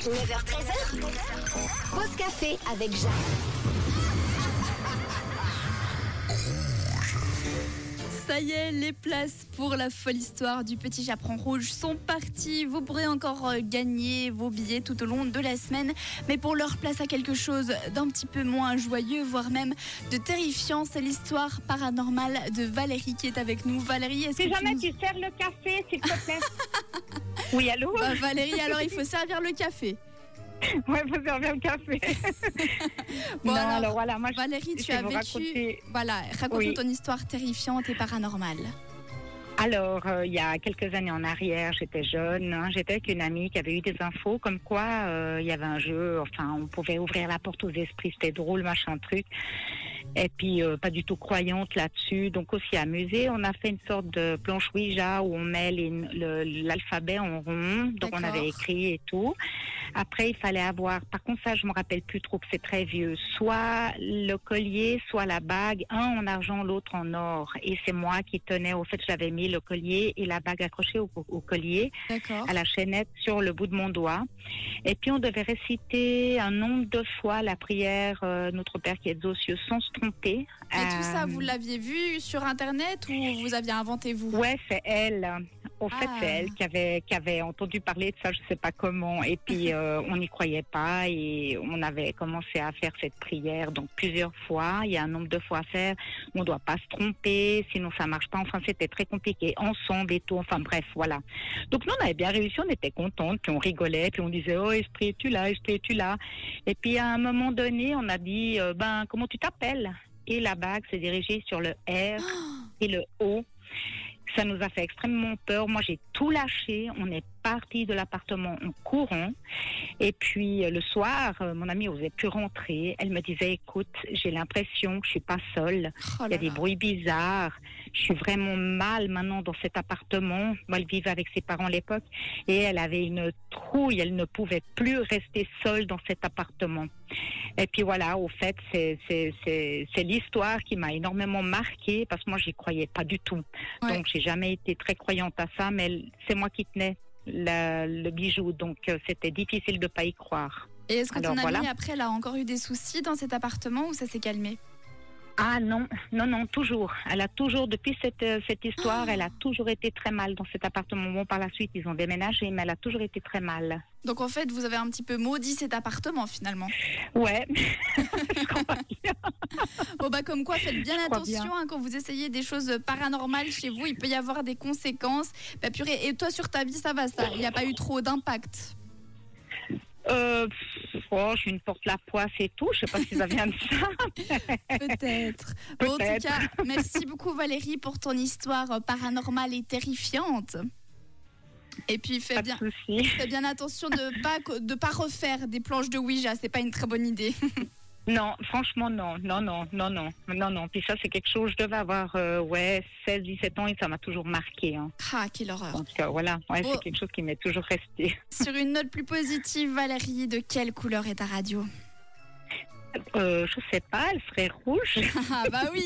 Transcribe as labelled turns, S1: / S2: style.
S1: 9h13h, pause café avec Jacques.
S2: Ça y est, les places pour la folle histoire du Petit Chaperon Rouge sont parties. Vous pourrez encore euh, gagner vos billets tout au long de la semaine. Mais pour leur place à quelque chose d'un petit peu moins joyeux, voire même de terrifiant, c'est l'histoire paranormale de Valérie qui est avec nous. Valérie, est-ce que
S3: Si
S2: tu
S3: jamais
S2: nous-
S3: tu sers le café, s'il te plaît. oui, allô
S2: Bah, Valérie, alors il faut servir le café.
S3: Ouais, faut servir le café.
S2: Bon,
S3: non,
S2: alors,
S3: alors, voilà, moi,
S2: Valérie, tu as vécu.
S3: raconter-
S2: Voilà, raconte-nous
S3: Oui.
S2: ton histoire terrifiante et paranormale.
S3: Alors, euh, il y a quelques années en arrière, j'étais jeune, hein, j'étais avec une amie qui avait eu des infos comme quoi euh, il y avait un jeu, enfin, on pouvait ouvrir la porte aux esprits, c'était drôle, machin truc. Et puis, euh, pas du tout croyante là-dessus, donc aussi amusée. On a fait une sorte de planche Ouija où on met l'alphabet en rond, donc on avait écrit et tout. Après, il fallait avoir, par contre, ça, je me rappelle plus trop c'est très vieux, soit le collier, soit la bague, un en argent, l'autre en or. Et c'est moi qui tenais, au fait, j'avais mis le collier et la bague accrochée au, au collier, à la chaînette sur le bout de mon doigt. Et puis, on devait réciter un nombre de fois la prière, euh, Notre Père qui est aux cieux, sans se tromper.
S2: Et tout ça,
S3: Euh,
S2: vous l'aviez vu sur Internet ou vous aviez inventé vous?
S3: Ouais, c'est elle. Au fait,
S2: Ah.
S3: c'est elle qui avait, qui avait entendu parler de ça, je sais pas comment. Et puis, euh, on n'y croyait pas et on avait commencé à faire cette prière. Donc, plusieurs fois, il y a un nombre de fois à faire. On doit pas se tromper, sinon ça marche pas. Enfin, c'était très compliqué. Ensemble et tout. Enfin, bref, voilà. Donc, nous, on avait bien réussi, on était contentes, puis on rigolait, puis on disait, oh, esprit, es-tu là, esprit, es-tu là? Et puis, à un moment donné, on a dit, euh, ben, comment tu t'appelles? Et la bague s'est dirigée sur le R et le O. Ça nous a fait extrêmement peur. Moi, j'ai tout lâché. On est parti de l'appartement en courant. Et puis, euh, le soir, euh, mon amie n'osait plus rentrer. Elle me disait, écoute, j'ai l'impression que je suis pas seule.
S2: Oh
S3: Il y a des bruits bizarres. Je suis vraiment mal maintenant dans cet appartement. Moi, elle vivait avec ses parents à l'époque. Et elle avait une trouille. Elle ne pouvait plus rester seule dans cet appartement. Et puis voilà, au fait, c'est l'histoire qui m'a énormément marquée parce que moi, j'y croyais pas du tout.
S2: Ouais.
S3: Donc, j'ai jamais été très croyante à ça, mais c'est moi qui tenais la- le bijou. Donc, euh, c'était difficile de pas y croire.
S2: Et est-ce que ton
S3: Alors,
S2: amie,
S3: voilà.
S2: après, elle a encore eu des soucis dans cet appartement ou ça s'est calmé?
S3: Ah non, non, non, toujours. Elle a toujours, depuis cette, euh, cette histoire,
S2: Ah.
S3: elle a toujours été très mal dans cet appartement. Bon, par la suite, ils ont déménagé, mais elle a toujours été très mal.
S2: Donc en fait, vous avez un petit peu maudit cet appartement finalement.
S3: Ouais, je crois
S2: bah comme quoi, faites bien attention
S3: bien.
S2: hein, quand vous essayez des choses paranormales chez vous, il peut y avoir des conséquences. Bah purée, et toi sur ta vie, ça va ça? Il n'y a pas eu trop d'impact?
S3: Euh, oh, je suis une porte la poisse et tout. Je sais pas si ça vient de ça.
S2: Peut-être. Bon, en tout cas, merci beaucoup Valérie pour ton histoire euh, paranormale et terrifiante. Et puis fais
S3: Pas de
S2: bien,
S3: souci.
S2: fais bien attention de pas de pas refaire des planches de Ouija, c'est pas une très bonne idée.
S3: Non, franchement, non, non, non, non, non, non, non. Puis ça, c'est quelque chose, je devais avoir, euh, ouais, 16, 17 ans et ça m'a toujours marqué. Hein.
S2: Ah, quelle horreur.
S3: Donc euh, voilà, ouais, c'est quelque chose qui m'est toujours resté.
S2: Sur une note plus positive, Valérie, de quelle couleur est ta radio?
S3: Euh, je sais pas, elle serait rouge.
S2: Ah bah oui